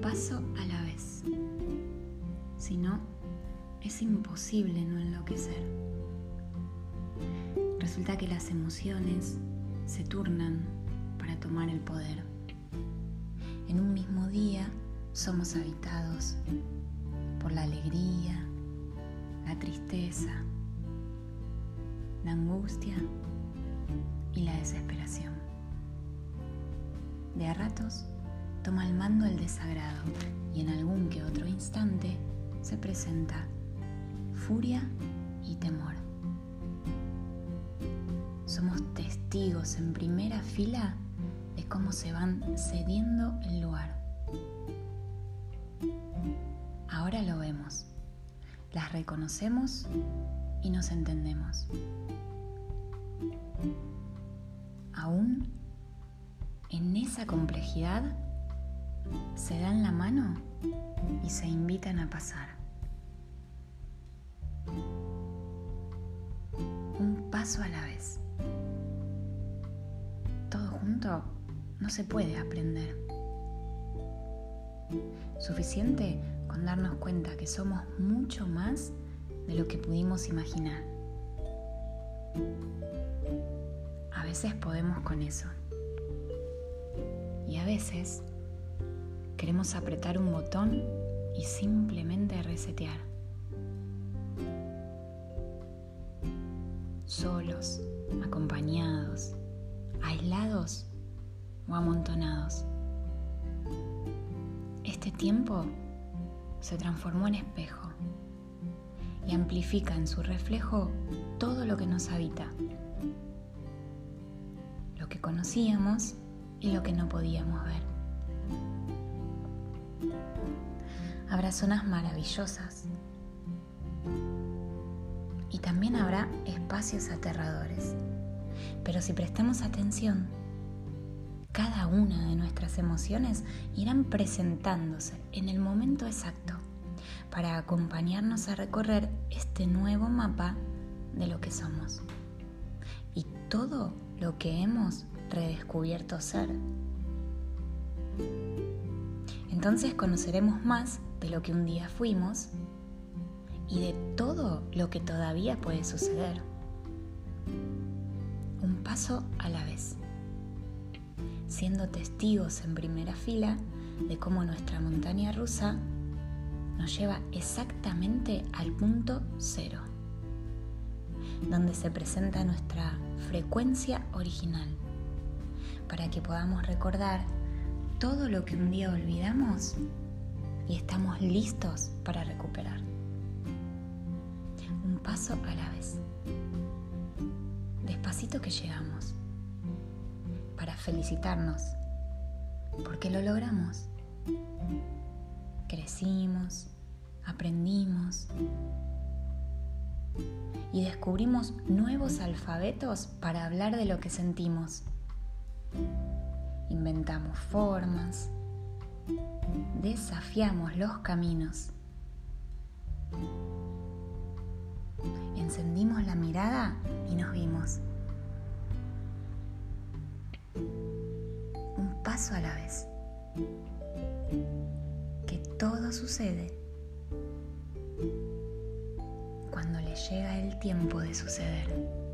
paso a la vez. Si no, es imposible no enloquecer. Resulta que las emociones se turnan para tomar el poder. En un mismo día somos habitados por la alegría, la tristeza, la angustia y la desesperación. De a ratos toma el mando el desagrado y en algún que otro instante se presenta furia y temor. Somos testigos en primera fila de cómo se van cediendo el lugar. Ahora lo vemos, las reconocemos y nos entendemos. Aún en esa complejidad se dan la mano y se invitan a pasar. Un paso a la vez. Todo junto no se puede aprender. Suficiente con darnos cuenta que somos mucho más de lo que pudimos imaginar. A veces podemos con eso. Y a veces queremos apretar un botón y simplemente resetear. Solos, acompañados, aislados o amontonados. Este tiempo se transformó en espejo y amplifica en su reflejo todo lo que nos habita, lo que conocíamos y lo que no podíamos ver. Habrá zonas maravillosas. Y también habrá espacios aterradores, pero si prestamos atención, cada una de nuestras emociones irán presentándose en el momento exacto para acompañarnos a recorrer este nuevo mapa de lo que somos. Y todo lo que hemos redescubierto ser. Entonces conoceremos más de lo que un día fuimos y de todo lo que todavía puede suceder. Un paso a la vez, siendo testigos en primera fila de cómo nuestra montaña rusa nos lleva exactamente al punto cero, donde se presenta nuestra frecuencia original, para que podamos recordar todo lo que un día olvidamos y estamos listos para recuperar. Un paso a la vez. Despacito que llegamos, para felicitarnos, porque lo logramos crecimos, aprendimos y descubrimos nuevos alfabetos para hablar de lo que sentimos. Inventamos formas, desafiamos los caminos, encendimos la mirada y nos vimos. Un paso a la vez todo sucede cuando le llega el tiempo de suceder.